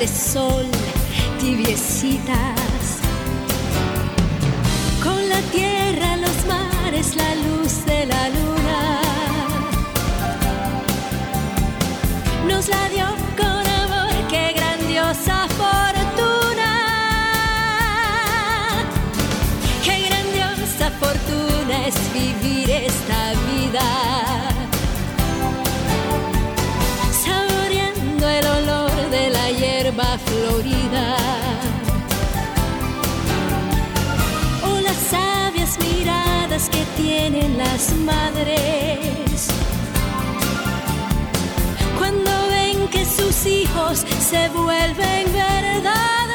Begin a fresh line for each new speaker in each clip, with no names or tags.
de sol tibiecitas. Las madres. Cuando ven que sus hijos se vuelven verdades.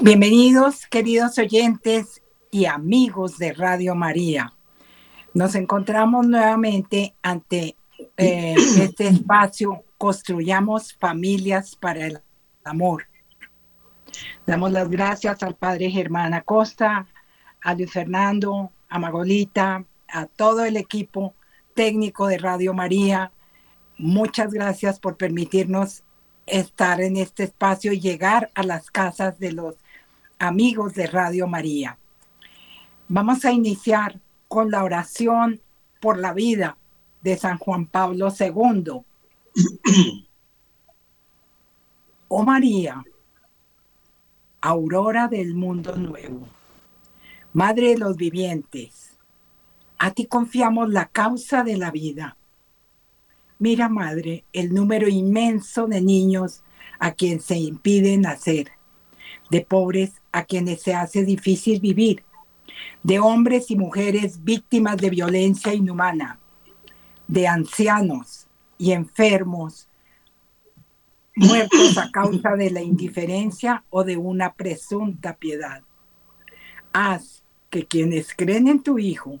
Bienvenidos, queridos oyentes y amigos de Radio María. Nos encontramos nuevamente ante eh, este espacio Construyamos Familias para el Amor. Damos las gracias al Padre Germán Acosta, a Luis Fernando, a Magolita, a todo el equipo técnico de Radio María. Muchas gracias por permitirnos estar en este espacio y llegar a las casas de los amigos de Radio María. Vamos a iniciar con la oración por la vida de San Juan Pablo II. Oh María, aurora del mundo nuevo, Madre de los vivientes, a ti confiamos la causa de la vida. Mira, Madre, el número inmenso de niños a quien se impide nacer, de pobres a quienes se hace difícil vivir, de hombres y mujeres víctimas de violencia inhumana, de ancianos y enfermos muertos a causa de la indiferencia o de una presunta piedad. Haz que quienes creen en tu Hijo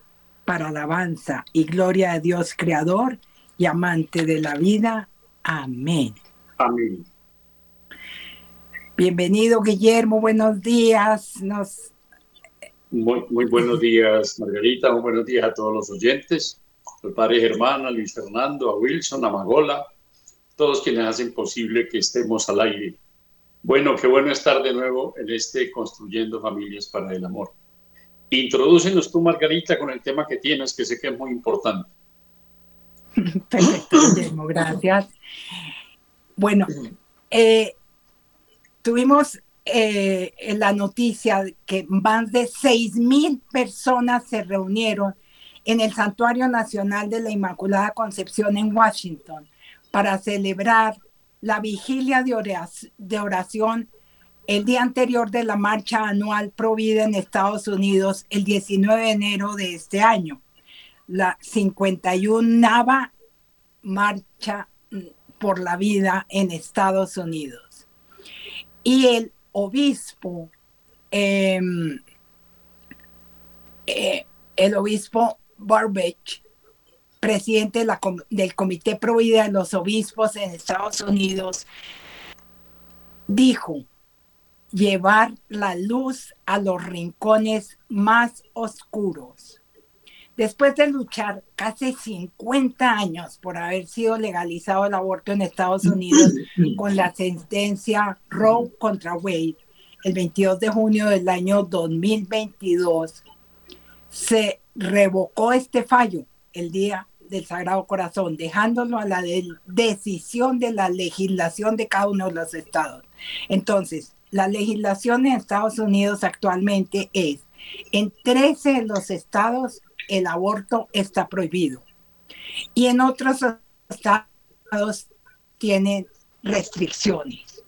para alabanza y gloria de Dios Creador y amante de la vida. Amén.
Amén.
Bienvenido, Guillermo. Buenos días. Nos...
Muy, muy buenos días, Margarita. Muy buenos días a todos los oyentes. Al padre Germán, a Luis Fernando, a Wilson, a Magola, todos quienes hacen posible que estemos al aire. Bueno, qué bueno estar de nuevo en este Construyendo Familias para el Amor. Introdúcenos tú, Margarita, con el tema que tienes, que sé que es muy importante.
Perfecto, gracias. Bueno, eh, tuvimos eh, la noticia que más de seis mil personas se reunieron en el Santuario Nacional de la Inmaculada Concepción en Washington para celebrar la vigilia de oración el día anterior de la marcha anual Provida en Estados Unidos, el 19 de enero de este año. La 51 Nava Marcha por la Vida en Estados Unidos. Y el obispo, eh, eh, el obispo Barbech, presidente de la, del Comité Provida de los Obispos en Estados Unidos, dijo, llevar la luz a los rincones más oscuros. Después de luchar casi 50 años por haber sido legalizado el aborto en Estados Unidos con la sentencia Roe contra Wade, el 22 de junio del año 2022, se revocó este fallo el Día del Sagrado Corazón, dejándolo a la decisión de la legislación de cada uno de los estados. Entonces, la legislación en Estados Unidos actualmente es, en 13 de los estados el aborto está prohibido y en otros estados tienen restricciones.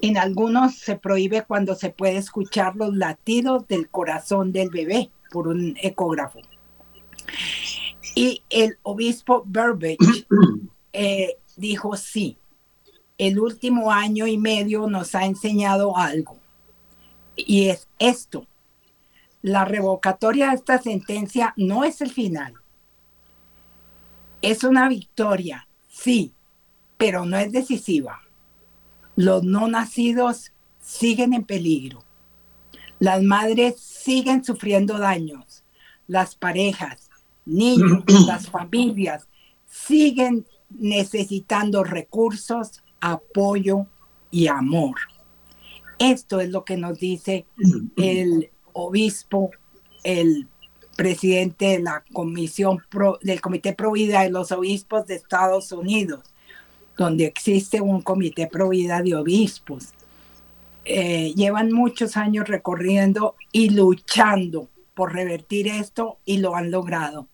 En algunos se prohíbe cuando se puede escuchar los latidos del corazón del bebé por un ecógrafo. Y el obispo Burbage eh, dijo sí, el último año y medio nos ha enseñado algo. Y es esto. La revocatoria de esta sentencia no es el final. Es una victoria, sí, pero no es decisiva. Los no nacidos siguen en peligro. Las madres siguen sufriendo daños. Las parejas, niños, las familias siguen necesitando recursos, apoyo y amor. Esto es lo que nos dice el obispo, el presidente de la comisión del Comité Pro Vida de los Obispos de Estados Unidos, donde existe un Comité Pro Vida de Obispos. Eh, llevan muchos años recorriendo y luchando por revertir esto y lo han logrado.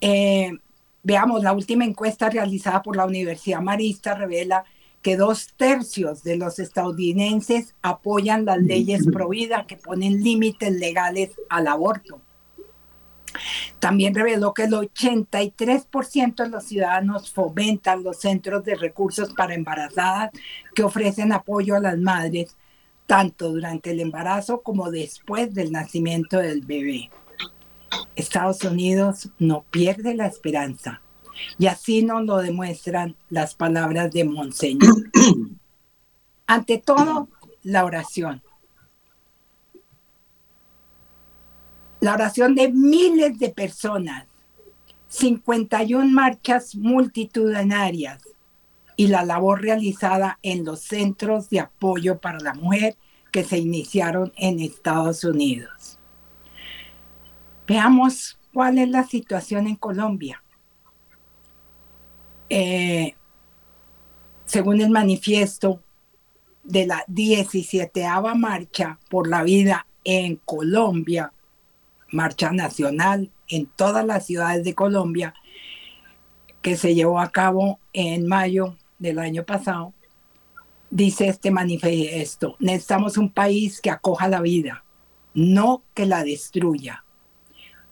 Eh, veamos, la última encuesta realizada por la Universidad Marista revela que dos tercios de los estadounidenses apoyan las leyes pro vida que ponen límites legales al aborto. También reveló que el 83% de los ciudadanos fomentan los centros de recursos para embarazadas que ofrecen apoyo a las madres, tanto durante el embarazo como después del nacimiento del bebé. Estados Unidos no pierde la esperanza. Y así nos lo demuestran las palabras de Monseñor. Ante todo, la oración. La oración de miles de personas, 51 marchas multitudinarias y la labor realizada en los centros de apoyo para la mujer que se iniciaron en Estados Unidos. Veamos cuál es la situación en Colombia. Eh, según el manifiesto de la 17 marcha por la vida en Colombia, marcha nacional en todas las ciudades de Colombia, que se llevó a cabo en mayo del año pasado, dice este manifiesto, necesitamos un país que acoja la vida, no que la destruya.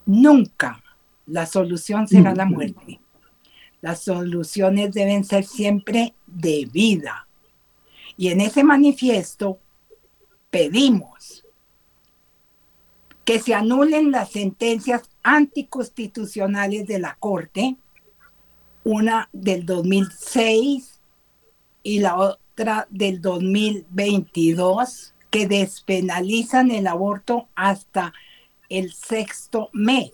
Nunca la solución será la muerte. Las soluciones deben ser siempre de vida. Y en ese manifiesto pedimos que se anulen las sentencias anticonstitucionales de la Corte, una del 2006 y la otra del 2022, que despenalizan el aborto hasta el sexto mes.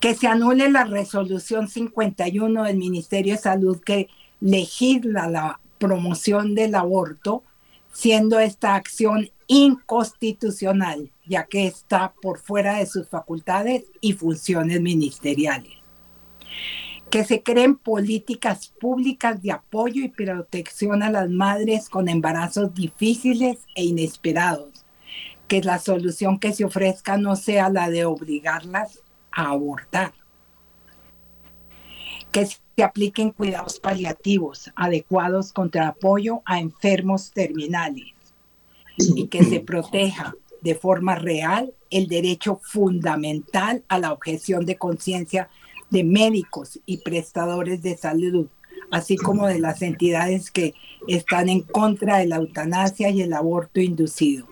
Que se anule la resolución 51 del Ministerio de Salud que legisla la promoción del aborto, siendo esta acción inconstitucional, ya que está por fuera de sus facultades y funciones ministeriales. Que se creen políticas públicas de apoyo y protección a las madres con embarazos difíciles e inesperados, que la solución que se ofrezca no sea la de obligarlas a abortar. Que se apliquen cuidados paliativos adecuados contra apoyo a enfermos terminales y que se proteja de forma real el derecho fundamental a la objeción de conciencia de médicos y prestadores de salud, así como de las entidades que están en contra de la eutanasia y el aborto inducido.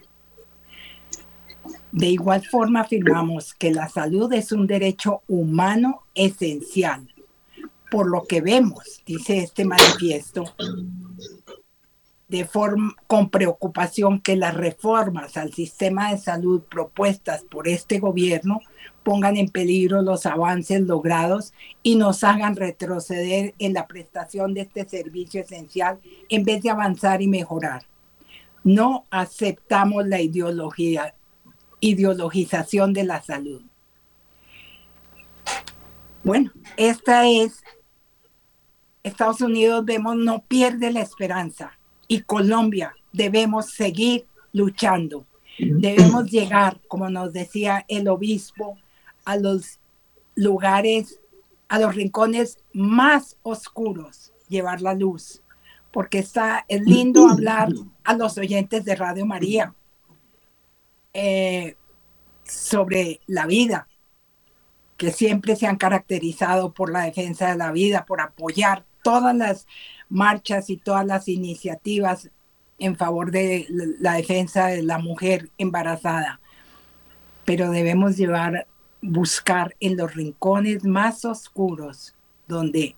De igual forma afirmamos que la salud es un derecho humano esencial. Por lo que vemos, dice este manifiesto, de con preocupación que las reformas al sistema de salud propuestas por este gobierno pongan en peligro los avances logrados y nos hagan retroceder en la prestación de este servicio esencial en vez de avanzar y mejorar. No aceptamos la ideología ideologización de la salud. Bueno, esta es, Estados Unidos vemos no pierde la esperanza y Colombia debemos seguir luchando. Debemos llegar, como nos decía el obispo, a los lugares, a los rincones más oscuros, llevar la luz, porque está, es lindo hablar a los oyentes de Radio María eh, sobre la vida, que siempre se han caracterizado por la defensa de la vida, por apoyar todas las marchas y todas las iniciativas en favor de la defensa de la mujer embarazada. Pero debemos llevar, buscar en los rincones más oscuros donde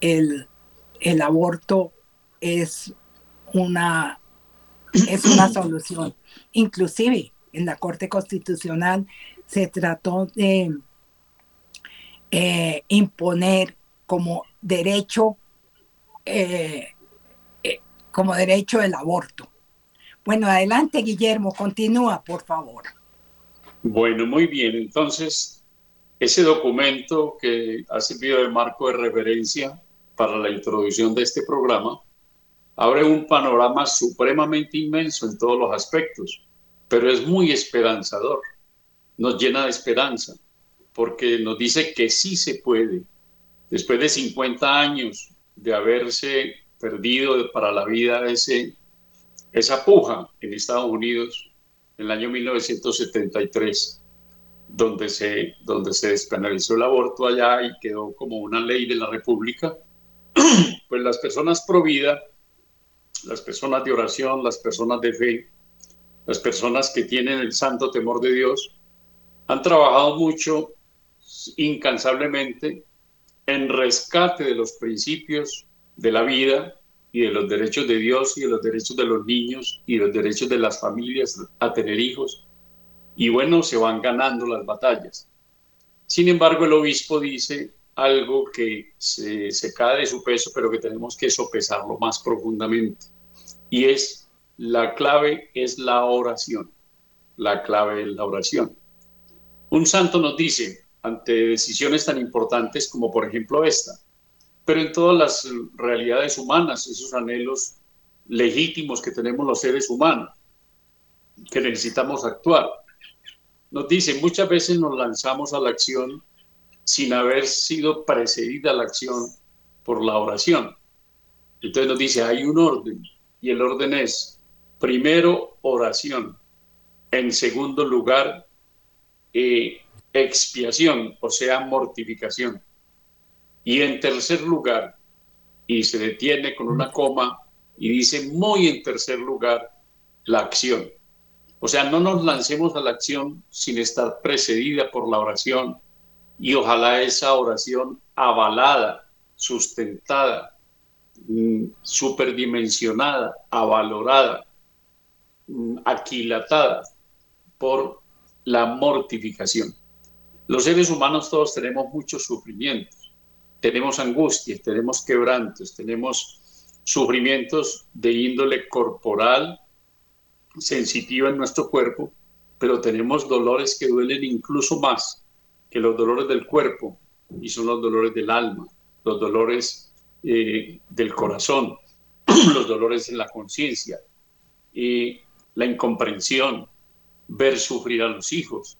el, el aborto es una, es una solución. Inclusive en la Corte Constitucional se trató de eh, imponer como derecho eh, eh, como derecho el aborto. Bueno, adelante Guillermo, continúa por favor.
Bueno, muy bien. Entonces, ese documento que ha servido de marco de referencia para la introducción de este programa abre un panorama supremamente inmenso en todos los aspectos, pero es muy esperanzador, nos llena de esperanza, porque nos dice que sí se puede. Después de 50 años de haberse perdido para la vida ese, esa puja en Estados Unidos en el año 1973, donde se, donde se despenalizó el aborto allá y quedó como una ley de la República, pues las personas pro vida, las personas de oración, las personas de fe, las personas que tienen el santo temor de Dios, han trabajado mucho, incansablemente, en rescate de los principios de la vida y de los derechos de Dios y de los derechos de los niños y de los derechos de las familias a tener hijos. Y bueno, se van ganando las batallas. Sin embargo, el obispo dice algo que se, se cae de su peso, pero que tenemos que sopesarlo más profundamente. Y es, la clave es la oración. La clave es la oración. Un santo nos dice, ante decisiones tan importantes como por ejemplo esta, pero en todas las realidades humanas, esos anhelos legítimos que tenemos los seres humanos, que necesitamos actuar. Nos dice, muchas veces nos lanzamos a la acción sin haber sido precedida la acción por la oración. Entonces nos dice, hay un orden, y el orden es, primero, oración, en segundo lugar, eh, expiación, o sea, mortificación. Y en tercer lugar, y se detiene con una coma y dice muy en tercer lugar, la acción. O sea, no nos lancemos a la acción sin estar precedida por la oración y ojalá esa oración avalada, sustentada, superdimensionada, avalorada, mm, aquilatada por la mortificación. Los seres humanos todos tenemos muchos sufrimientos, tenemos angustias, tenemos quebrantos, tenemos sufrimientos de índole corporal, sensitiva en nuestro cuerpo, pero tenemos dolores que duelen incluso más que los dolores del cuerpo y son los dolores del alma, los dolores eh, del corazón, los dolores en la conciencia y la incomprensión, ver sufrir a los hijos,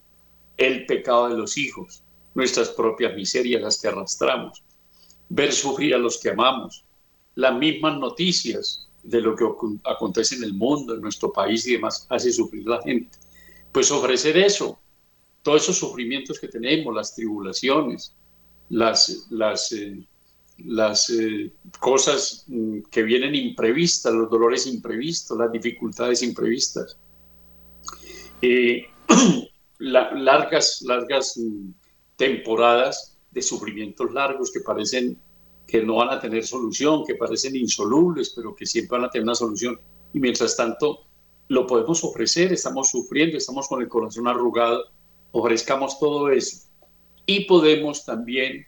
el pecado de los hijos, nuestras propias miserias las que arrastramos, ver sufrir a los que amamos, las mismas noticias de lo que acontece en el mundo, en nuestro país y demás, hace sufrir a la gente. Pues ofrecer eso, todos esos sufrimientos que tenemos, las tribulaciones, las, las, eh, las eh, cosas mm, que vienen imprevistas, los dolores imprevistos, las dificultades imprevistas. Eh, largas, largas mm, temporadas de sufrimientos largos que parecen que no van a tener solución, que parecen insolubles, pero que siempre van a tener una solución. Y mientras tanto, lo podemos ofrecer, estamos sufriendo, estamos con el corazón arrugado, ofrezcamos todo eso. Y podemos también,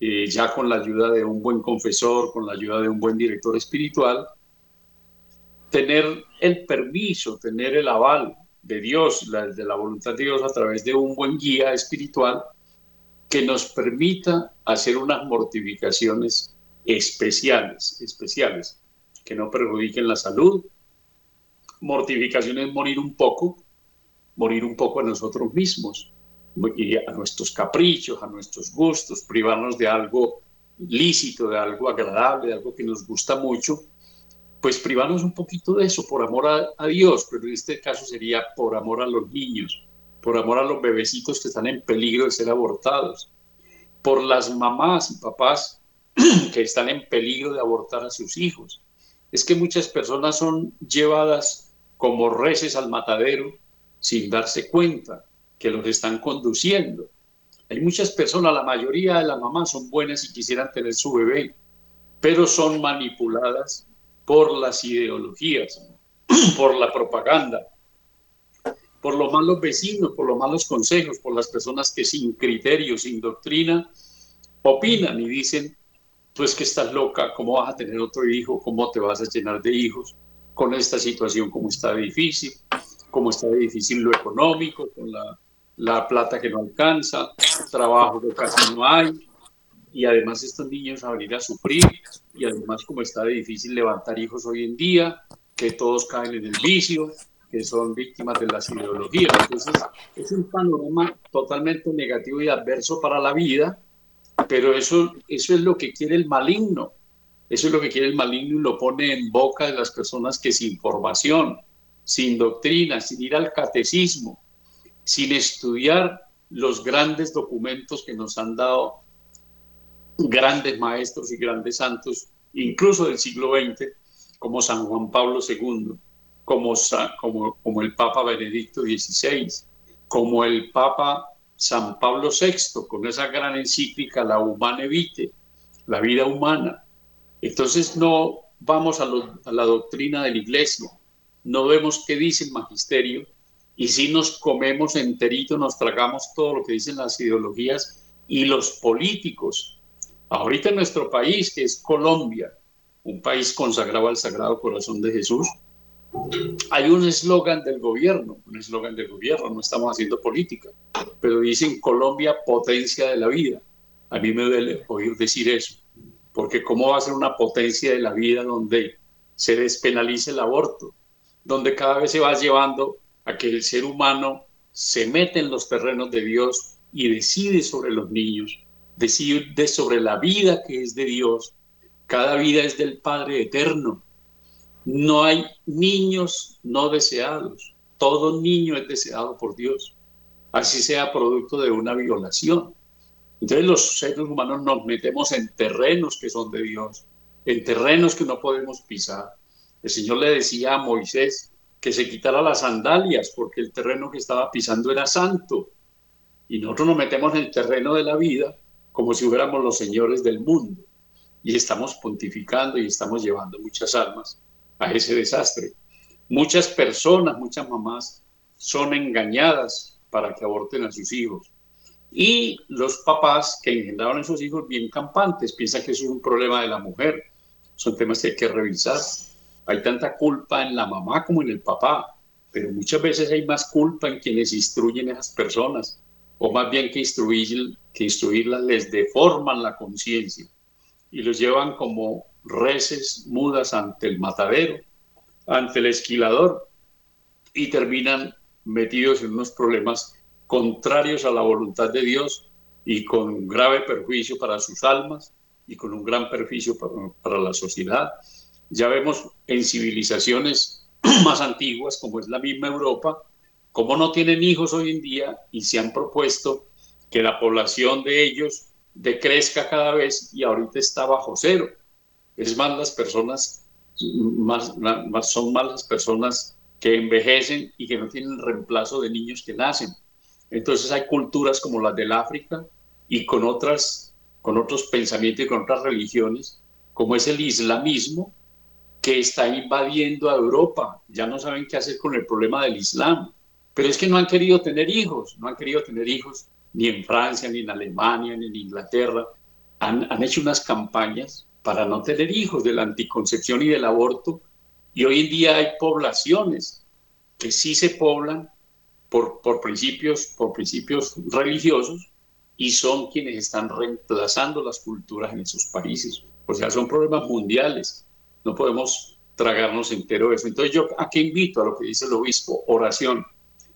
eh, ya con la ayuda de un buen confesor, con la ayuda de un buen director espiritual, tener el permiso, tener el aval de Dios, de la voluntad de Dios a través de un buen guía espiritual que nos permita hacer unas mortificaciones especiales, especiales, que no perjudiquen la salud. Mortificación es morir un poco, morir un poco a nosotros mismos, a nuestros caprichos, a nuestros gustos, privarnos de algo lícito, de algo agradable, de algo que nos gusta mucho, pues privarnos un poquito de eso por amor a, Dios, pero en este caso sería por amor a los niños, por amor a los bebecitos que están en peligro de ser abortados, por las mamás y papás que están en peligro de abortar a sus hijos. Es que muchas personas son llevadas como reces al matadero sin darse cuenta que los están conduciendo. Hay muchas personas, la mayoría de las mamás son buenas y quisieran tener su bebé, pero son manipuladas por las ideologías, por la propaganda, por los malos vecinos, por los malos consejos, por las personas que sin criterio, sin doctrina, opinan y dicen, tú es que estás loca, ¿cómo vas a tener otro hijo? ¿Cómo te vas a llenar de hijos con esta situación como está difícil? ¿Cómo está difícil lo económico, con la la plata que no alcanza, trabajo que casi no hay, y además estos niños a venir a sufrir, y además como está difícil levantar hijos hoy en día, que todos caen en el vicio, que son víctimas de las ideologías. Entonces, es un panorama totalmente negativo y adverso para la vida, pero eso, eso es lo que quiere el maligno. Eso es lo que quiere el maligno y lo pone en boca de las personas que sin formación, sin doctrina, sin ir al catecismo, sin estudiar los grandes documentos que nos han dado grandes maestros y grandes santos, incluso del siglo XX, como San Juan Pablo II, como, el Papa Benedicto XVI, como el Papa San Pablo VI, con esa gran encíclica La Humane Vitae, la vida humana. Entonces no vamos a, a la doctrina de la iglesia, no vemos qué dice el magisterio, y si nos comemos enterito, nos tragamos todo lo que dicen las ideologías y los políticos. Ahorita en nuestro país, que es Colombia, un país consagrado al Sagrado Corazón de Jesús, hay un eslogan del gobierno, un eslogan del gobierno, no estamos haciendo política, pero dicen Colombia potencia de la vida. A mí me duele oír decir eso, porque ¿cómo va a ser una potencia de la vida donde se despenalice el aborto, donde cada vez se va llevando a que el ser humano se mete en los terrenos de Dios y decide sobre los niños, decide sobre la vida que es de Dios. Cada vida es del Padre eterno. No hay niños no deseados. Todo niño es deseado por Dios, así sea producto de una violación. Entonces los seres humanos nos metemos en terrenos que son de Dios, en terrenos que no podemos pisar. El Señor le decía a Moisés, que se quitara las sandalias porque el terreno que estaba pisando era santo. Y nosotros nos metemos en el terreno de la vida como si fuéramos los señores del mundo. Y estamos pontificando y estamos llevando muchas almas a ese desastre. Muchas personas, muchas mamás son engañadas para que aborten a sus hijos. Y los papás que engendraron a esos hijos bien campantes piensan que eso es un problema de la mujer. Son temas que hay que revisar hay tanta culpa en la mamá como en el papá, pero muchas veces hay más culpa en quienes instruyen a esas personas, o más bien que, instruir, que instruirlas les deforman la conciencia y los llevan como reces mudas ante el matadero, ante el esquilador, y terminan metidos en unos problemas contrarios a la voluntad de Dios y con grave perjuicio para sus almas y con un gran perjuicio para, para la sociedad. Ya vemos en civilizaciones más antiguas, como es la misma Europa, cómo no tienen hijos hoy en día y se han propuesto que la población de ellos decrezca cada vez y ahorita está bajo cero. Es más las personas, más, más, son más las personas que envejecen y que no tienen reemplazo de niños que nacen. Entonces hay culturas como las del África y con otras, con otros pensamientos y con otras religiones, como es el islamismo, que está invadiendo a Europa. Ya no saben qué hacer con el problema del Islam. Pero es que no han querido tener hijos, no han querido tener hijos ni en Francia, ni en Alemania, ni en Inglaterra. Han, han hecho unas campañas para no tener hijos de la anticoncepción y del aborto. Y hoy en día hay poblaciones que sí se poblan por, por, principios, por principios religiosos, y son quienes están reemplazando las culturas en esos países. O sea, son problemas mundiales. No podemos tragarnos entero eso. Entonces yo aquí invito a lo que dice el obispo, oración,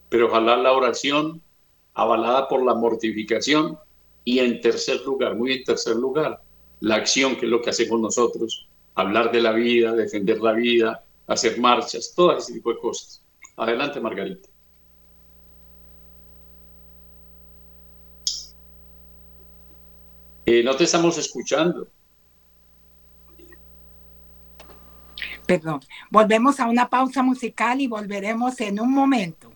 pero ojalá la oración avalada por la mortificación y en tercer lugar, muy en tercer lugar, la acción, que es lo que hacemos nosotros, hablar de la vida, defender la vida, hacer marchas, todo ese tipo de cosas. Adelante, Margarita. Eh, no te estamos escuchando.
Perdón. Volvemos a una pausa musical y volveremos en un momento.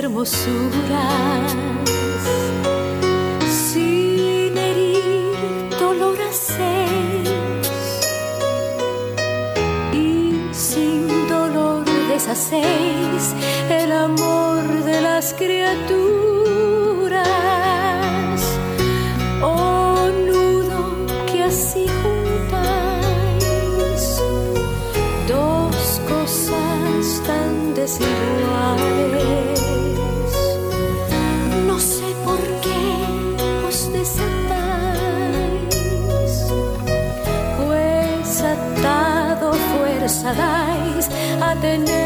Hermosuras. Sin herir dolor hacéis y sin dolor deshacéis el amor de las criaturas a tener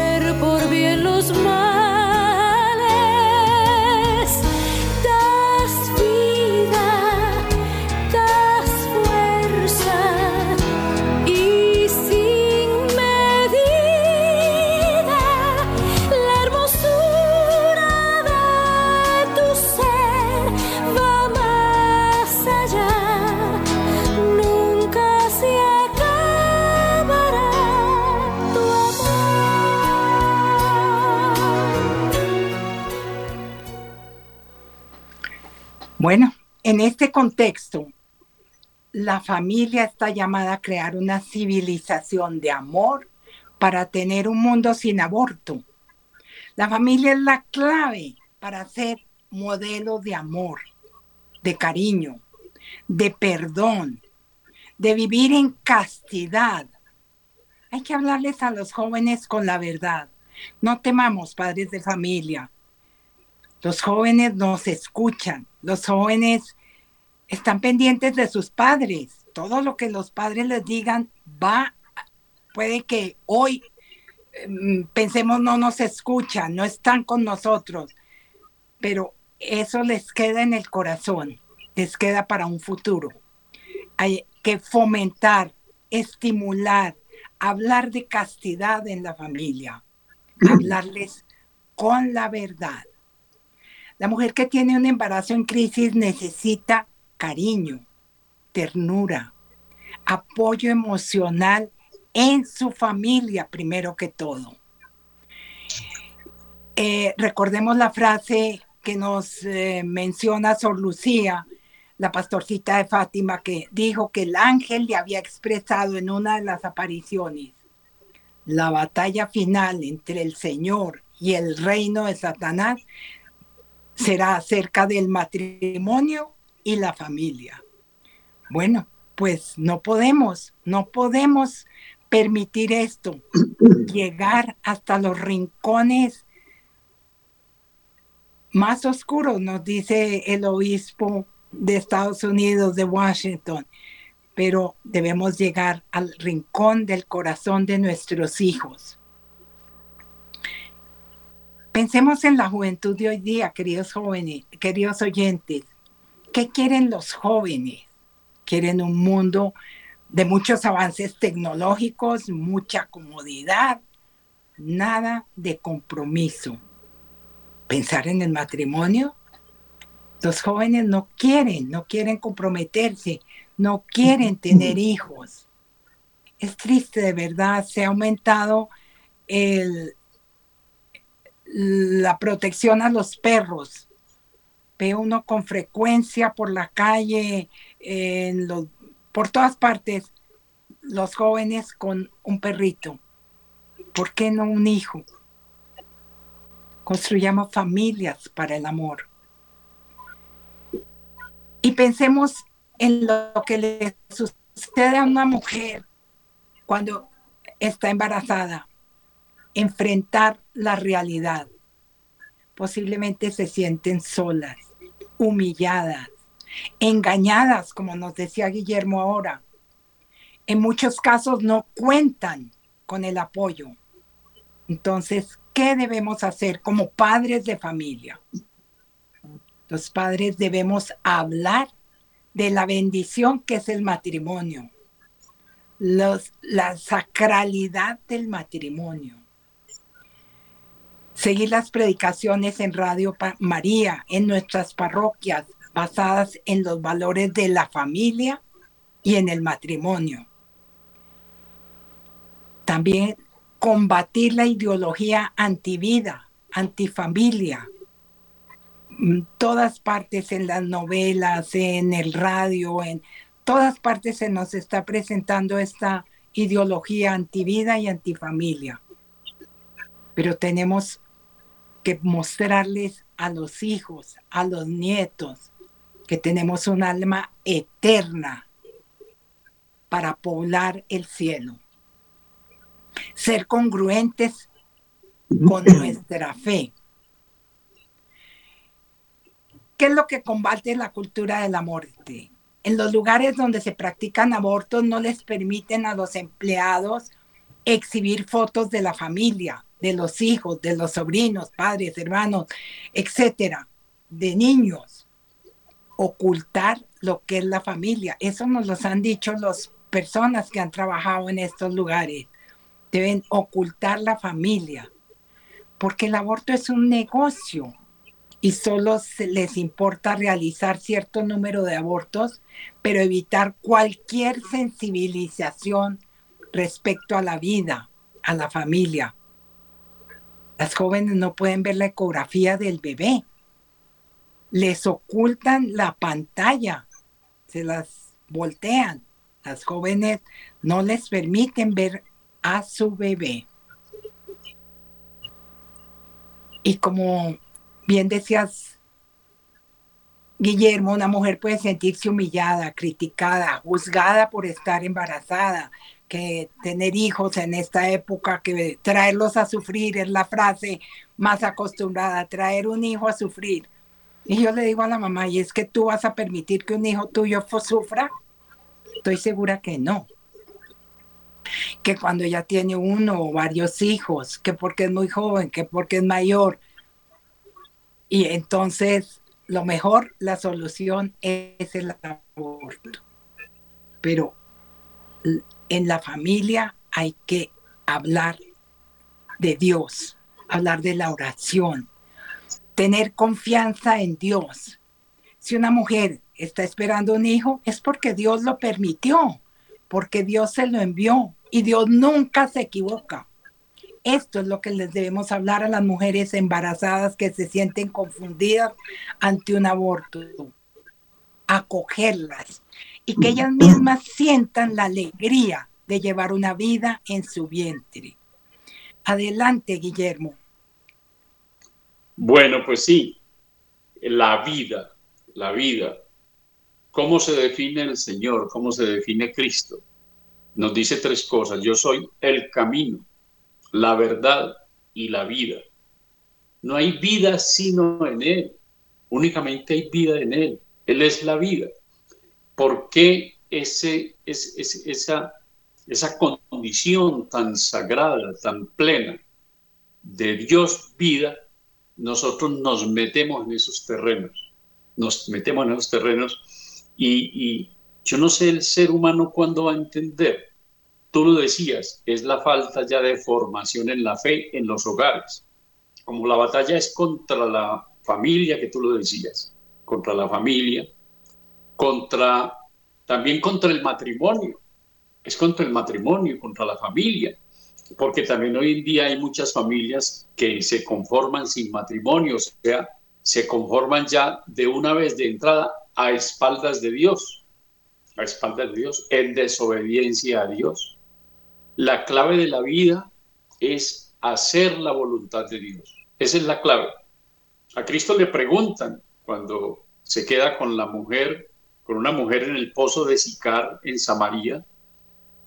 en este contexto, la familia está llamada a crear una civilización de amor para tener un mundo sin aborto. La familia es la clave para ser modelo de amor, de cariño, de perdón, de vivir en castidad. Hay que hablarles a los jóvenes con la verdad. No temamos, padres de familia. Los jóvenes nos escuchan, los jóvenes están pendientes de sus padres. Todo lo que los padres les digan va, puede que hoy em, pensemos no nos escuchan, no están con nosotros, pero eso les queda en el corazón, les queda para un futuro. Hay que fomentar, estimular, hablar de castidad en la familia, hablarles con la verdad. La mujer que tiene un embarazo en crisis necesita cariño, ternura, apoyo emocional en su familia primero que todo. Eh, recordemos la frase que nos eh, menciona Sor Lucía, la pastorcita de Fátima, que dijo que el ángel le había expresado en una de las apariciones la batalla final entre el Señor y el reino de Satanás será acerca del matrimonio y la familia. Bueno, pues no podemos, no podemos permitir esto, llegar hasta los rincones más oscuros, nos dice el obispo de Estados Unidos, de Washington, pero debemos llegar al rincón del corazón de nuestros hijos. Pensemos en la juventud de hoy día, queridos jóvenes, queridos oyentes. ¿Qué quieren los jóvenes? Quieren un mundo de muchos avances tecnológicos, mucha comodidad, nada de compromiso. Pensar en el matrimonio. Los jóvenes no quieren, no quieren comprometerse, no quieren tener hijos. Es triste, de verdad, se ha aumentado el, la protección a los perros. Ve uno con frecuencia por la calle, por todas partes, los jóvenes con un perrito. ¿Por qué no un hijo? Construyamos familias para el amor. Y pensemos en lo que le sucede a una mujer cuando está embarazada. Enfrentar la realidad. Posiblemente se sienten solas, humilladas, engañadas, como nos decía Guillermo ahora. En muchos casos no cuentan con el apoyo. Entonces, ¿qué debemos hacer como padres de familia? Los padres debemos hablar de la bendición que es el matrimonio, los, la sacralidad del matrimonio. Seguir las predicaciones en Radio María, en nuestras parroquias, basadas en los valores de la familia y en el matrimonio. También combatir la ideología antivida, antifamilia. En todas partes, en las novelas, en el radio, en todas partes se nos está presentando esta ideología antivida y antifamilia. Pero tenemos que mostrarles a los hijos, a los nietos, que tenemos un alma eterna para poblar el cielo. Ser congruentes con nuestra fe. ¿Qué es lo que combate la cultura de la muerte? En los lugares donde se practican abortos no les permiten a los empleados exhibir fotos de la familia, de los hijos, de los sobrinos, padres, hermanos, etcétera, de niños ocultar lo que es la familia. Eso nos lo han dicho las personas que han trabajado en estos lugares. Deben ocultar la familia, porque el aborto es un negocio y solo les importa realizar cierto número de abortos, pero evitar cualquier sensibilización respecto a la vida, a la familia. Las jóvenes no pueden ver la ecografía del bebé les ocultan la pantalla, se las voltean. Las jóvenes no les permiten ver a su bebé. Y como bien decías, Guillermo, una mujer puede sentirse humillada, criticada, juzgada por estar embarazada, que tener hijos en esta época, que traerlos a sufrir es la frase más acostumbrada, traer un hijo a sufrir. Y yo le digo a la mamá, ¿y es que tú vas a permitir que un hijo tuyo sufra? Estoy segura que no. Que cuando ya tiene uno o varios hijos, que porque es muy joven, que porque es mayor. Y entonces, lo mejor, la solución es el aborto. Pero en la familia hay que hablar de Dios, hablar de la oración, tener confianza en Dios. Si una mujer está esperando un hijo, es porque Dios lo permitió, porque Dios se lo envió y Dios nunca se equivoca. Esto es lo que les debemos hablar a las mujeres embarazadas que se sienten confundidas ante un aborto. Acogerlas y que ellas mismas sientan la alegría de llevar una vida en su vientre. Adelante, Guillermo.
Bueno, pues sí, la vida, la vida. ¿Cómo se define el Señor? ¿Cómo se define Cristo? Nos dice tres cosas. Yo soy el camino, la verdad y la vida. No hay vida sino en Él. Únicamente hay vida en Él. Él es la vida. ¿Por qué ese, esa, esa condición tan sagrada, tan plena de Dios vida nosotros nos metemos en esos terrenos, nos metemos en esos terrenos y, yo no sé el ser humano cuándo va a entender. Tú lo decías, es la falta ya de formación en la fe en los hogares. Como la batalla es contra la familia, que tú lo decías, contra la familia, contra también contra el matrimonio, es contra el matrimonio, contra la familia. porque también hoy en día hay muchas familias que se conforman sin matrimonio, o sea, se conforman ya de una vez de entrada a espaldas de Dios, a espaldas de Dios, en desobediencia a Dios. La clave de la vida es hacer la voluntad de Dios. Esa es la clave. A Cristo le preguntan cuando se queda con la mujer, con una mujer en el pozo de Sicar en Samaria,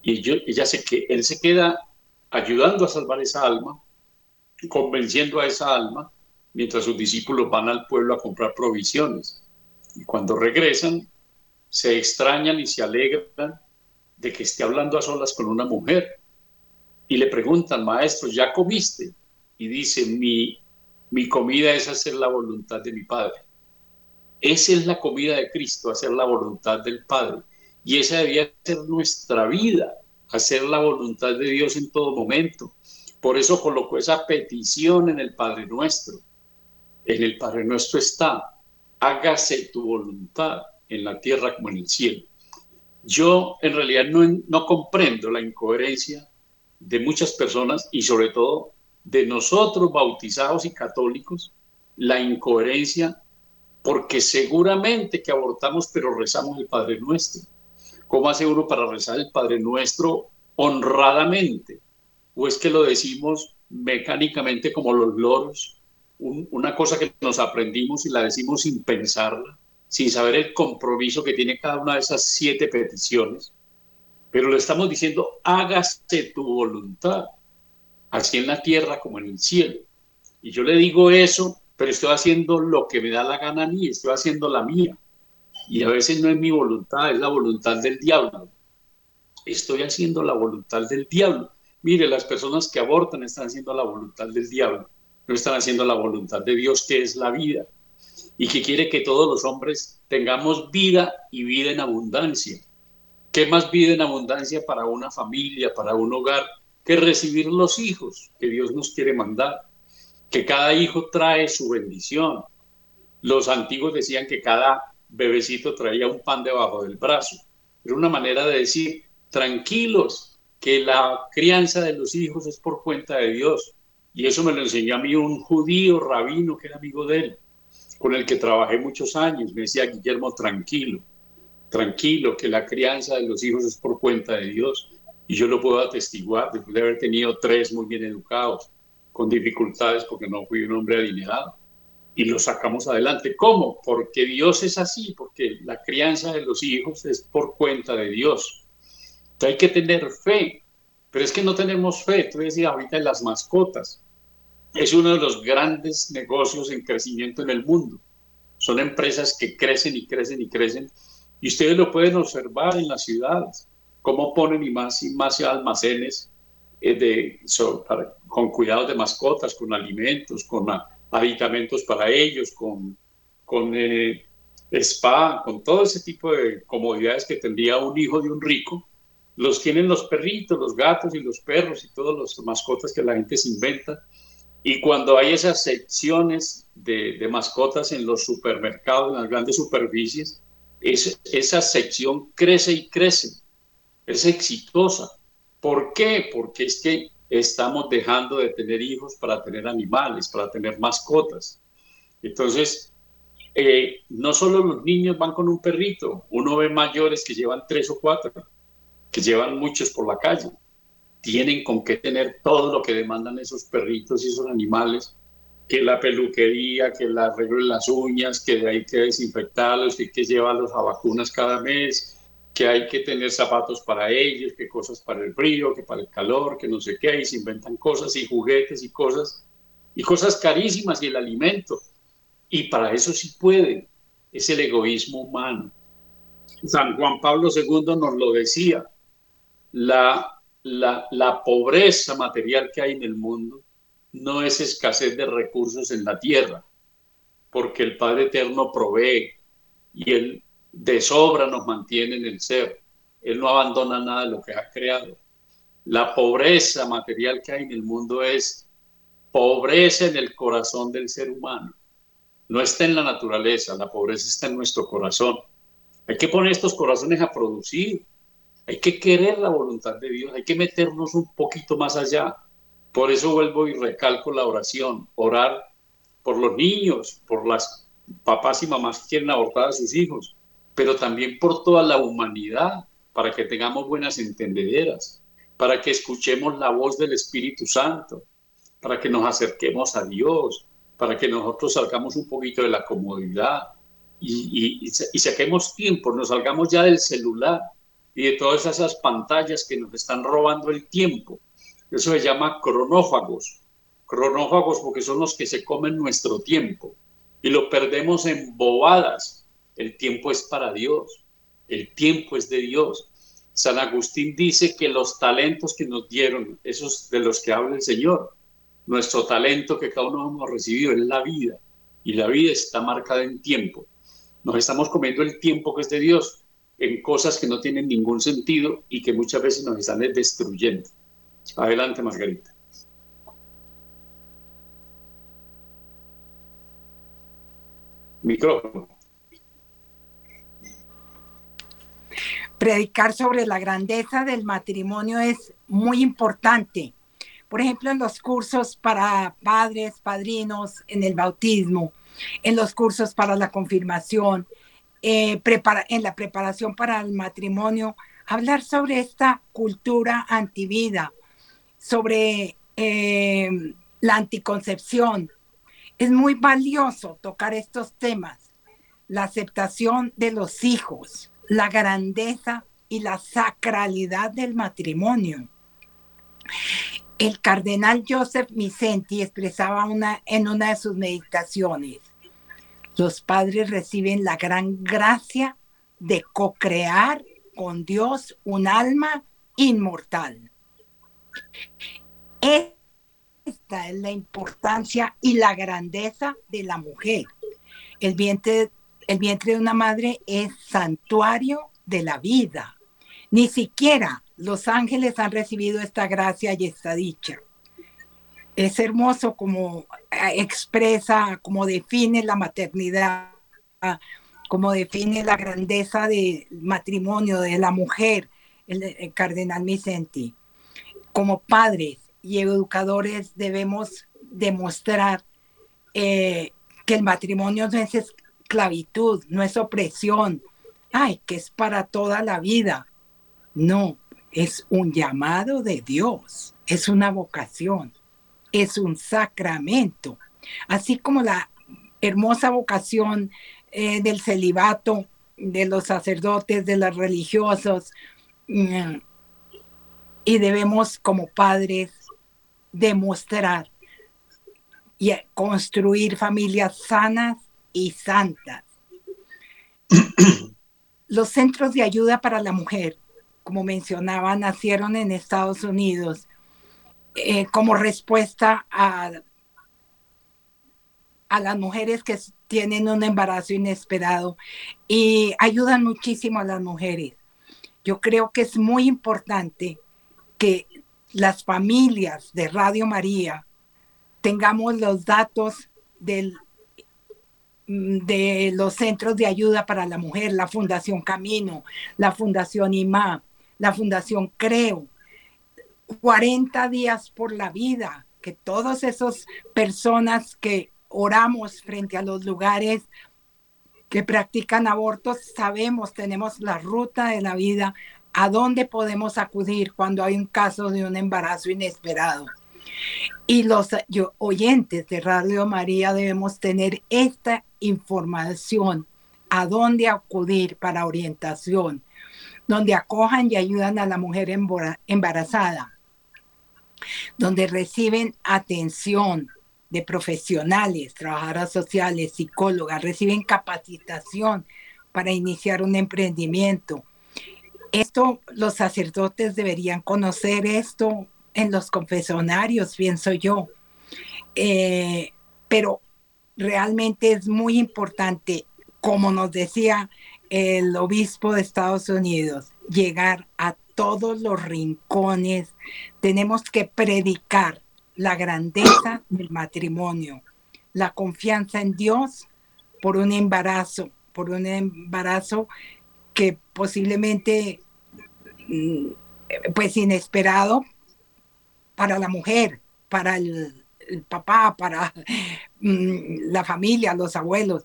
y yo, ella se, él se queda ayudando a salvar esa alma, convenciendo a esa alma, mientras sus discípulos van al pueblo a comprar provisiones. Y cuando regresan, se extrañan y se alegran de que esté hablando a solas con una mujer. Y le preguntan, maestro, ¿ya comiste? Y dice, mi, mi comida es hacer la voluntad de mi Padre. Esa es la comida de Cristo, hacer la voluntad del Padre. Y esa debía ser nuestra vida, hacer la voluntad de Dios en todo momento. Por eso colocó esa petición en el Padre Nuestro. En el Padre Nuestro está, hágase tu voluntad en la tierra como en el cielo. Yo en realidad no, no comprendo la incoherencia de muchas personas y sobre todo de nosotros bautizados y católicos, la incoherencia porque seguramente que abortamos pero rezamos el Padre Nuestro. ¿Cómo hace uno para rezar el Padre Nuestro honradamente? ¿O es que lo decimos mecánicamente como los loros? una cosa que nos aprendimos y la decimos sin pensarla, sin saber el compromiso que tiene cada una de esas siete peticiones. Pero le estamos diciendo, hágase tu voluntad, así en la tierra como en el cielo. Y yo le digo eso, pero estoy haciendo lo que me da la gana a mí, estoy haciendo la mía y a veces no es mi voluntad, es la voluntad del diablo. Estoy haciendo la voluntad del diablo. Mire, las personas que abortan están haciendo la voluntad del diablo, no están haciendo la voluntad de Dios, que es la vida, y que quiere que todos los hombres tengamos vida y vida en abundancia. ¿Qué más vida en abundancia para una familia, para un hogar, que recibir los hijos que Dios nos quiere mandar? Que cada hijo trae su bendición. Los antiguos decían que cada bebecito traía un pan debajo del brazo. Era una manera de decir, tranquilos, que la crianza de los hijos es por cuenta de Dios. Y eso me lo enseñó a mí un judío rabino que era amigo de él, con el que trabajé muchos años. Me decía, Guillermo, tranquilo, tranquilo, que la crianza de los hijos es por cuenta de Dios. Y yo lo puedo atestiguar después de haber tenido tres muy bien educados, con dificultades porque no fui un hombre adinerado y lo sacamos adelante. ¿Cómo? Porque Dios es así, porque la crianza de los hijos es por cuenta de Dios. Entonces hay que tener fe, pero es que no tenemos fe. Tú decías ahorita en las mascotas. Es uno de los grandes negocios en crecimiento en el mundo. Son empresas que crecen y crecen y crecen. Y ustedes lo pueden observar en las ciudades, cómo ponen y más y más almacenes eh, de, con cuidados de mascotas, con alimentos, con aditamentos para ellos, con, con eh, spa, con todo ese tipo de comodidades que tendría un hijo de un rico, los tienen los perritos, los gatos y los perros y todas las mascotas que la gente se inventa. Y cuando hay esas secciones de, de mascotas en los supermercados, en las grandes superficies, es, esa sección crece y crece, es exitosa. ¿Por qué? Porque es que estamos dejando de tener hijos para tener animales, para tener mascotas. Entonces, eh, no solo los niños van con un perrito, uno ve mayores que llevan tres o cuatro, que llevan muchos por la calle. Tienen con qué tener todo lo que demandan esos perritos y esos animales, que la peluquería, que el arreglo de las uñas, que hay que desinfectarlos, que hay que llevarlos a vacunas cada mes, que hay que tener zapatos para ellos, que cosas para el frío, que para el calor, que no sé qué, y se inventan cosas y juguetes y cosas, y cosas carísimas y el alimento. Y para eso sí pueden, es el egoísmo humano. San Juan Pablo II nos lo decía, la, la, la pobreza material que hay en el mundo no es escasez de recursos en la tierra, porque el Padre Eterno provee y Él de sobra nos mantiene en el ser. Él no abandona nada de lo que ha creado. La pobreza material que hay en el mundo es pobreza en el corazón del ser humano. No está en la naturaleza, la pobreza está en nuestro corazón. Hay que poner estos corazones a producir. Hay que querer la voluntad de Dios, hay que meternos un poquito más allá. Por eso vuelvo y recalco la oración, orar por los niños, por las papás y mamás que quieren abortar a sus hijos, pero también por toda la humanidad, para que tengamos buenas entendederas, para que escuchemos la voz del Espíritu Santo, para que nos acerquemos a Dios, para que nosotros salgamos un poquito de la comodidad y, y, saquemos tiempo, nos salgamos ya del celular y de todas esas pantallas que nos están robando el tiempo. Eso se llama cronófagos. Cronófagos porque son los que se comen nuestro tiempo y lo perdemos en bobadas. El tiempo es para Dios, el tiempo es de Dios. San Agustín dice que los talentos que nos dieron, esos de los que habla el Señor, nuestro talento que cada uno hemos recibido es la vida y la vida está marcada en tiempo. Nos estamos comiendo el tiempo que es de Dios en cosas que no tienen ningún sentido y que muchas veces nos están destruyendo. Adelante, Margarita. Micrófono.
Predicar sobre la grandeza del matrimonio es muy importante por ejemplo, en los cursos para padres, padrinos, en el bautismo, en los cursos para la confirmación, eh, en la preparación para el matrimonio, hablar sobre esta cultura antivida, sobre eh, la anticoncepción. Es muy valioso tocar estos temas, la aceptación de los hijos, la grandeza y la sacralidad del matrimonio. El cardenal Joseph Vicenti expresaba una, en una de sus meditaciones, los padres reciben la gran gracia de co-crear con Dios un alma inmortal. Esta es la importancia y la grandeza de la mujer. El vientre, el vientre de una madre es santuario de la vida. Ni siquiera los ángeles han recibido esta gracia y esta dicha. Es hermoso como eh, expresa, como define la maternidad, como define la grandeza del matrimonio de la mujer, el, cardenal Vicenti. Como padres y educadores debemos demostrar eh, que el matrimonio no es esclavitud, no es opresión, ay, que es para toda la vida. No, es un llamado de Dios, es una vocación, es un sacramento, así como la hermosa vocación eh, del celibato, de los sacerdotes, de los religiosos, mm, y debemos como padres demostrar y construir familias sanas y santas. Los centros de ayuda para la mujer como mencionaba, nacieron en Estados Unidos eh, como respuesta a, a las mujeres que tienen un embarazo inesperado y ayudan muchísimo a las mujeres. Yo creo que es muy importante que las familias de Radio María tengamos los datos del, de los centros de ayuda para la mujer, la Fundación Camino, la Fundación IMA, la Fundación Creo, 40 días por la vida, que todas esas personas que oramos frente a los lugares que practican abortos, sabemos, tenemos la ruta de la vida, a dónde podemos acudir cuando hay un caso de un embarazo inesperado. Y los oyentes de Radio María debemos tener esta información, a dónde acudir para orientación, donde acojan y ayudan a la mujer embarazada, donde reciben atención de profesionales, trabajadoras sociales, psicólogas, reciben capacitación para iniciar un emprendimiento. Esto los sacerdotes deberían conocer esto en los confesionarios, pienso yo. Eh, pero realmente es muy importante, como nos decía el obispo de Estados Unidos, llegar a todos los rincones. Tenemos que predicar la grandeza del matrimonio, la confianza en Dios por un embarazo, por un embarazo que posiblemente mm, pues inesperado para la mujer, para el, papá, para mm, la familia, los abuelos,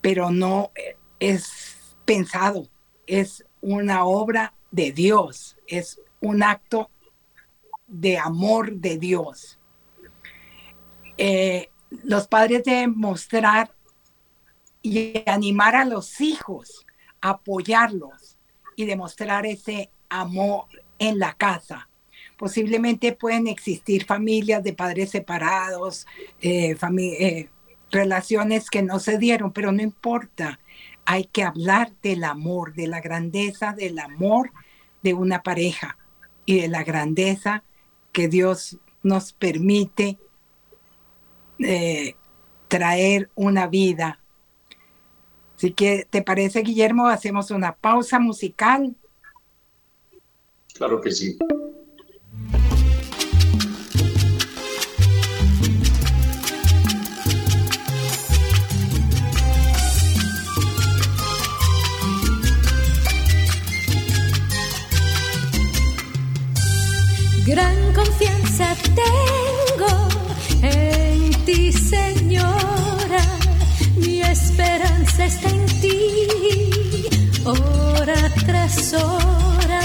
pero no es pensado, es una obra de Dios, es un acto de amor de Dios. Eh, los padres deben mostrar y animar a los hijos, apoyarlos y demostrar ese amor en la casa. Posiblemente pueden existir familias de padres separados, eh, eh, relaciones que no se dieron, pero no importa. Hay que hablar del amor, de la grandeza del amor de una pareja y de la grandeza que Dios nos permite eh, traer una vida. Así que, ¿te parece, Guillermo? Hacemos una pausa musical.
Claro que sí.
Tengo en ti, Señora. Mi esperanza está en ti, hora tras hora.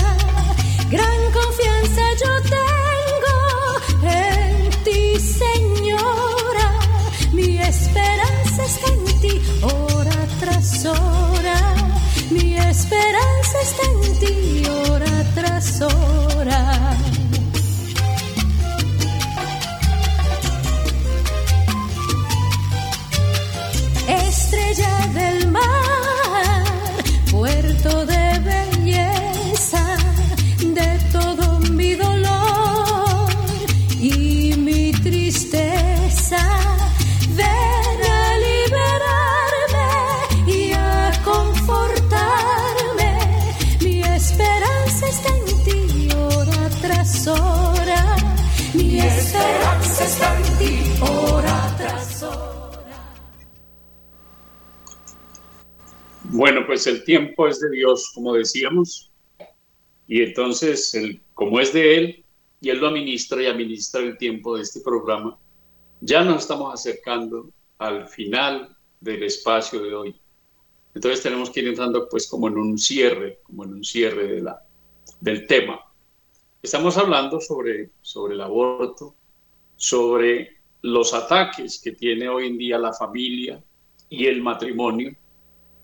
Gran confianza yo tengo en ti, Señora. Mi esperanza está en ti, hora tras hora. Mi esperanza está en ti, hora tras hora.
Bueno, pues el tiempo es de Dios, como decíamos, y entonces, como es de Él, y Él lo administra y administra el tiempo de este programa, ya nos estamos acercando al final del espacio de hoy. Entonces tenemos que ir entrando pues como en un cierre, como en un cierre de la, del tema. Estamos hablando sobre, sobre el aborto, sobre los ataques que tiene hoy en día la familia y el matrimonio,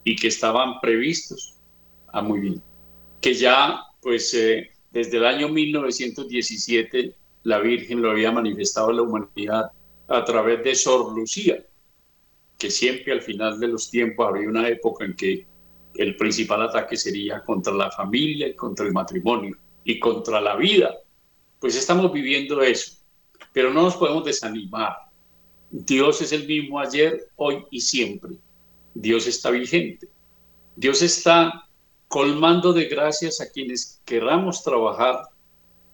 y que estaban previstos. Ah, muy bien. Que ya, pues, eh, desde el año 1917, la Virgen lo había manifestado a la humanidad a través de Sor Lucía, que siempre al final de los tiempos habría una época en que el principal ataque sería contra la familia y contra el matrimonio y contra la vida. Pues estamos viviendo eso, pero no nos podemos desanimar. Dios es el mismo ayer, hoy y siempre. Dios está vigente. Dios está colmando de gracias a quienes queramos trabajar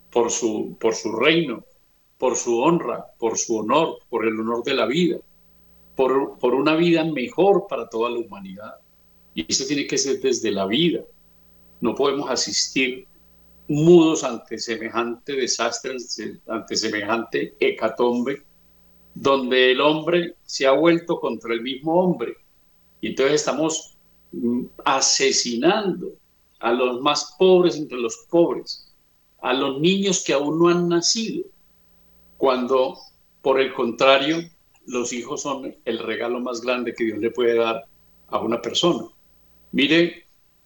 por su, por su reino, por su honra, por su honor, por el honor de la vida, por, por una vida mejor para toda la humanidad. Y eso tiene que ser desde la vida. No podemos asistir mudos ante semejante desastre, ante semejante hecatombe, donde el hombre se ha vuelto contra el mismo hombre y entonces estamos mm, asesinando a los más pobres entre los pobres, a los niños que aún no han nacido, cuando por el contrario los hijos son el regalo más grande que Dios le puede dar a una persona. Mire,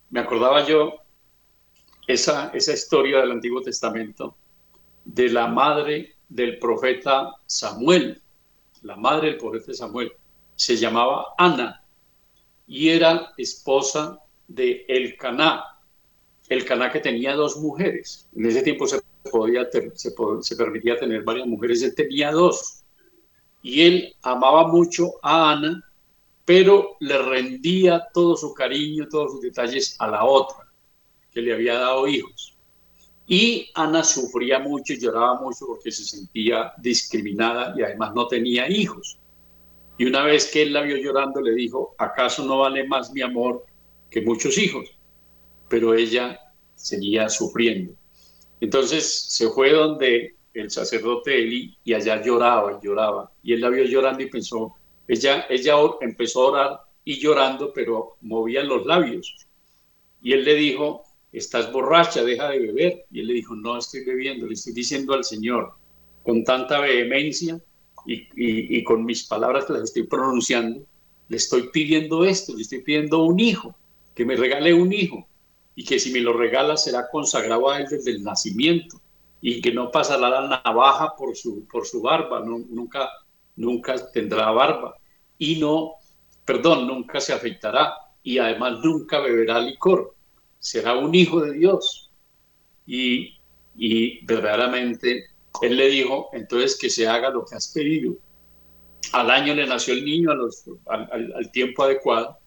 me acordaba yo esa, esa historia del Antiguo Testamento de la madre del profeta Samuel. La madre del profeta Samuel se llamaba Ana y era esposa de El Caná. El Caná que tenía dos mujeres. En ese tiempo se, podía se, permitía tener varias mujeres, él tenía dos. Y él amaba mucho a Ana, pero le rendía todo su cariño, todos sus detalles a la otra, que le había dado hijos. Y Ana sufría mucho lloraba mucho porque se sentía discriminada y además no tenía hijos. Y una vez que él la vio llorando, le dijo, ¿acaso no vale más mi amor que muchos hijos? Pero ella seguía sufriendo. Entonces se fue donde el sacerdote Eli y allá lloraba, lloraba. Y él la vio llorando y pensó, ella, ella empezó a orar y llorando, pero movía los labios. Y él le dijo, estás borracha, deja de beber. Y él le dijo, no estoy bebiendo, le estoy diciendo al Señor con tanta vehemencia y, con mis palabras que las estoy pronunciando, le estoy pidiendo esto, le estoy pidiendo un hijo, que me regale un hijo y que si me lo regala será consagrado a él desde el nacimiento y que no pasará la navaja por su, por su barba, nunca, nunca tendrá barba y no, perdón, nunca se afeitará y además nunca beberá licor, será un hijo de Dios. Y, y verdaderamente él le dijo, entonces que se haga lo que has pedido. Al año le nació el niño al, tiempo adecuado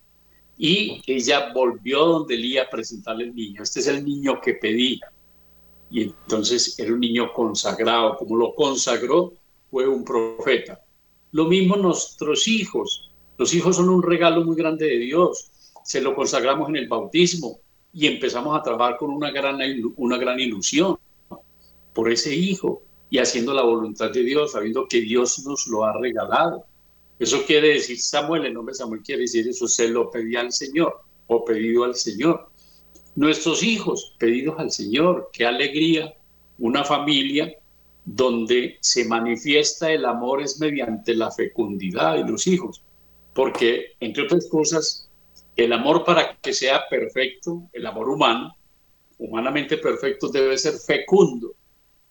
y ella volvió donde Elías a presentarle el niño. Este es el niño que pedí. Y entonces era un niño consagrado. Como lo consagró, fue un profeta. Lo mismo nuestros hijos. Los hijos son un regalo muy grande de Dios. Se lo consagramos en el bautismo y empezamos a trabajar con una gran, una gran ilusión por ese hijo y haciendo la voluntad de Dios, sabiendo que Dios nos lo ha regalado. Eso quiere decir Samuel, el nombre Samuel quiere decir eso, se lo pedía al Señor o pedido al Señor. Nuestros hijos, pedidos al Señor, qué alegría, una familia donde se manifiesta el amor es mediante la fecundidad de los hijos, porque entre otras cosas, el amor para que sea perfecto, el amor humano, humanamente perfecto, debe ser fecundo.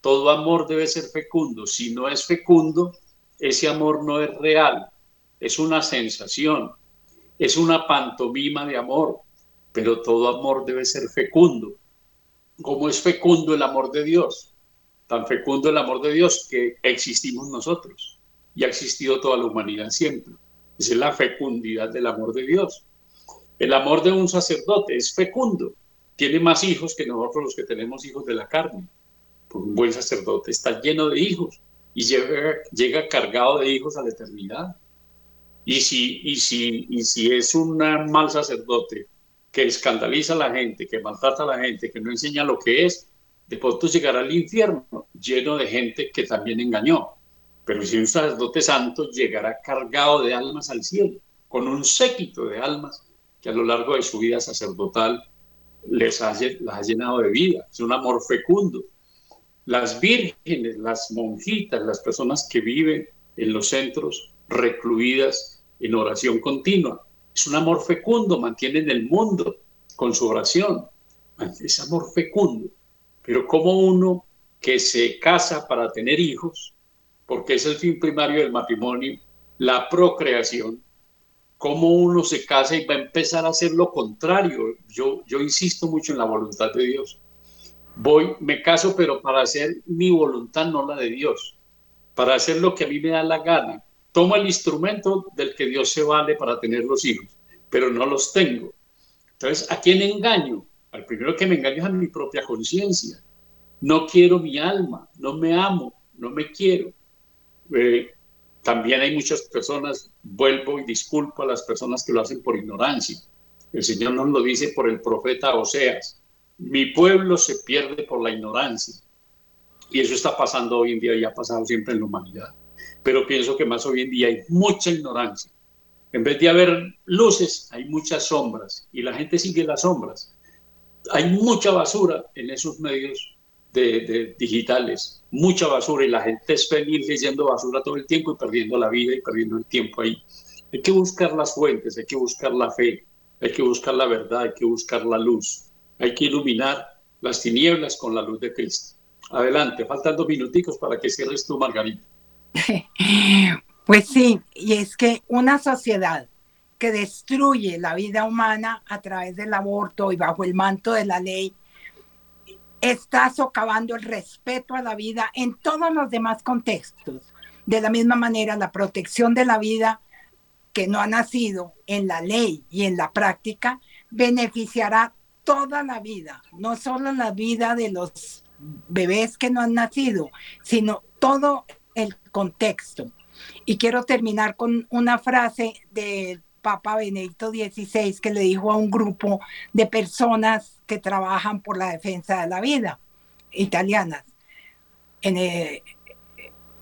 Todo amor debe ser fecundo. Si no es fecundo, ese amor no es real. Es una sensación, es una pantomima de amor, pero todo amor debe ser fecundo. ¿Cómo es fecundo el amor de Dios? Tan fecundo el amor de Dios que existimos nosotros y ha existido toda la humanidad siempre. Esa es la fecundidad del amor de Dios. El amor de un sacerdote es fecundo. Tiene más hijos que nosotros los que tenemos hijos de la carne un buen sacerdote está lleno de hijos y llega, llega cargado de hijos a la eternidad. Y si, y, si, y si es un mal sacerdote que escandaliza a la gente, que maltrata a la gente, que no enseña lo que es, de pronto llegará al infierno lleno de gente que también engañó. Pero si un sacerdote santo llegará cargado de almas al cielo, con un séquito de almas que a lo largo de su vida sacerdotal les ha, ha llenado de vida. Es un amor fecundo las vírgenes, las monjitas, las personas que viven en los centros recluidas en oración continua. Es un amor fecundo, mantienen el mundo con su oración. Es amor fecundo. Pero como uno que se casa para tener hijos, porque es el fin primario del matrimonio, la procreación, como uno se casa y va a empezar a hacer lo contrario. Yo, yo insisto mucho en la voluntad de Dios voy, me caso, pero para hacer mi voluntad, no la de Dios, para hacer lo que a mí me da la gana. Tomo el instrumento del que Dios se vale para tener los hijos, pero no los tengo. Entonces, ¿a quién engaño? Al primero que me engaño es a mi propia conciencia. No quiero mi alma, no me amo, no me quiero. Eh, también hay muchas personas, vuelvo y disculpo a las personas que lo hacen por ignorancia. El Señor nos lo dice por el profeta Oseas mi pueblo se pierde por la ignorancia. Y eso está pasando hoy en día y ha pasado siempre en la humanidad. Pero pienso que más hoy en día hay mucha ignorancia. En vez de haber luces, hay muchas sombras y la gente sigue las sombras. Hay mucha basura en esos medios de, digitales, mucha basura y la gente es feliz leyendo basura todo el tiempo y perdiendo la vida y perdiendo el tiempo ahí. Hay que buscar las fuentes, hay que buscar la fe, hay que buscar la verdad, hay que buscar la luz. Hay que iluminar las tinieblas con la luz de Cristo. Adelante, faltan dos minuticos para que cierres tú, Margarita.
Pues sí, y es que una sociedad que destruye la vida humana a través del aborto y bajo el manto de la ley, está socavando el respeto a la vida en todos los demás contextos. De la misma manera, la protección de la vida que no ha nacido en la ley y en la práctica beneficiará toda la vida, no solo la vida de los bebés que no han nacido, sino todo el contexto. Y quiero terminar con una frase de, Papa Benedicto XVI que le dijo a un grupo de personas que trabajan por la defensa de la vida, italianas. En, eh,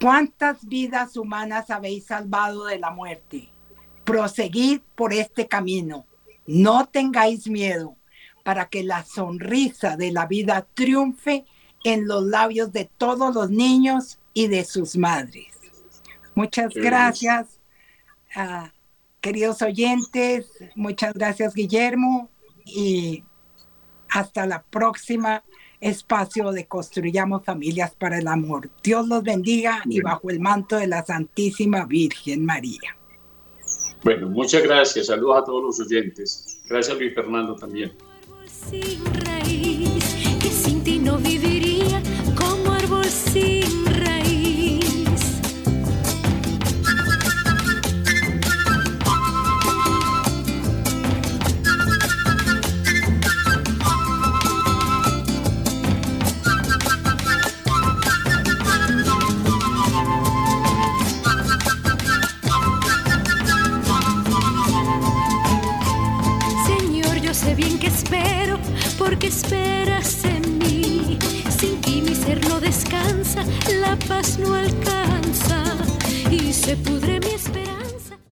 ¿Cuántas vidas humanas habéis salvado de la muerte? Proseguid por este camino. No tengáis miedo para que la sonrisa de la vida triunfe en los labios de todos los niños y de sus madres. Muchas gracias, uh, queridos oyentes. Muchas gracias, Guillermo. Y hasta la próxima espacio de Construyamos Familias para el Amor. Dios los bendiga y bajo el manto de la Santísima Virgen María.
Bueno, muchas gracias. Saludos a todos los oyentes. Gracias, Luis Fernando, también.
Sin raíz, que sin ti no viviría como árbol sin porque esperas en mí. Sin ti mi ser no descansa, la paz no alcanza y se pudre mi esperanza.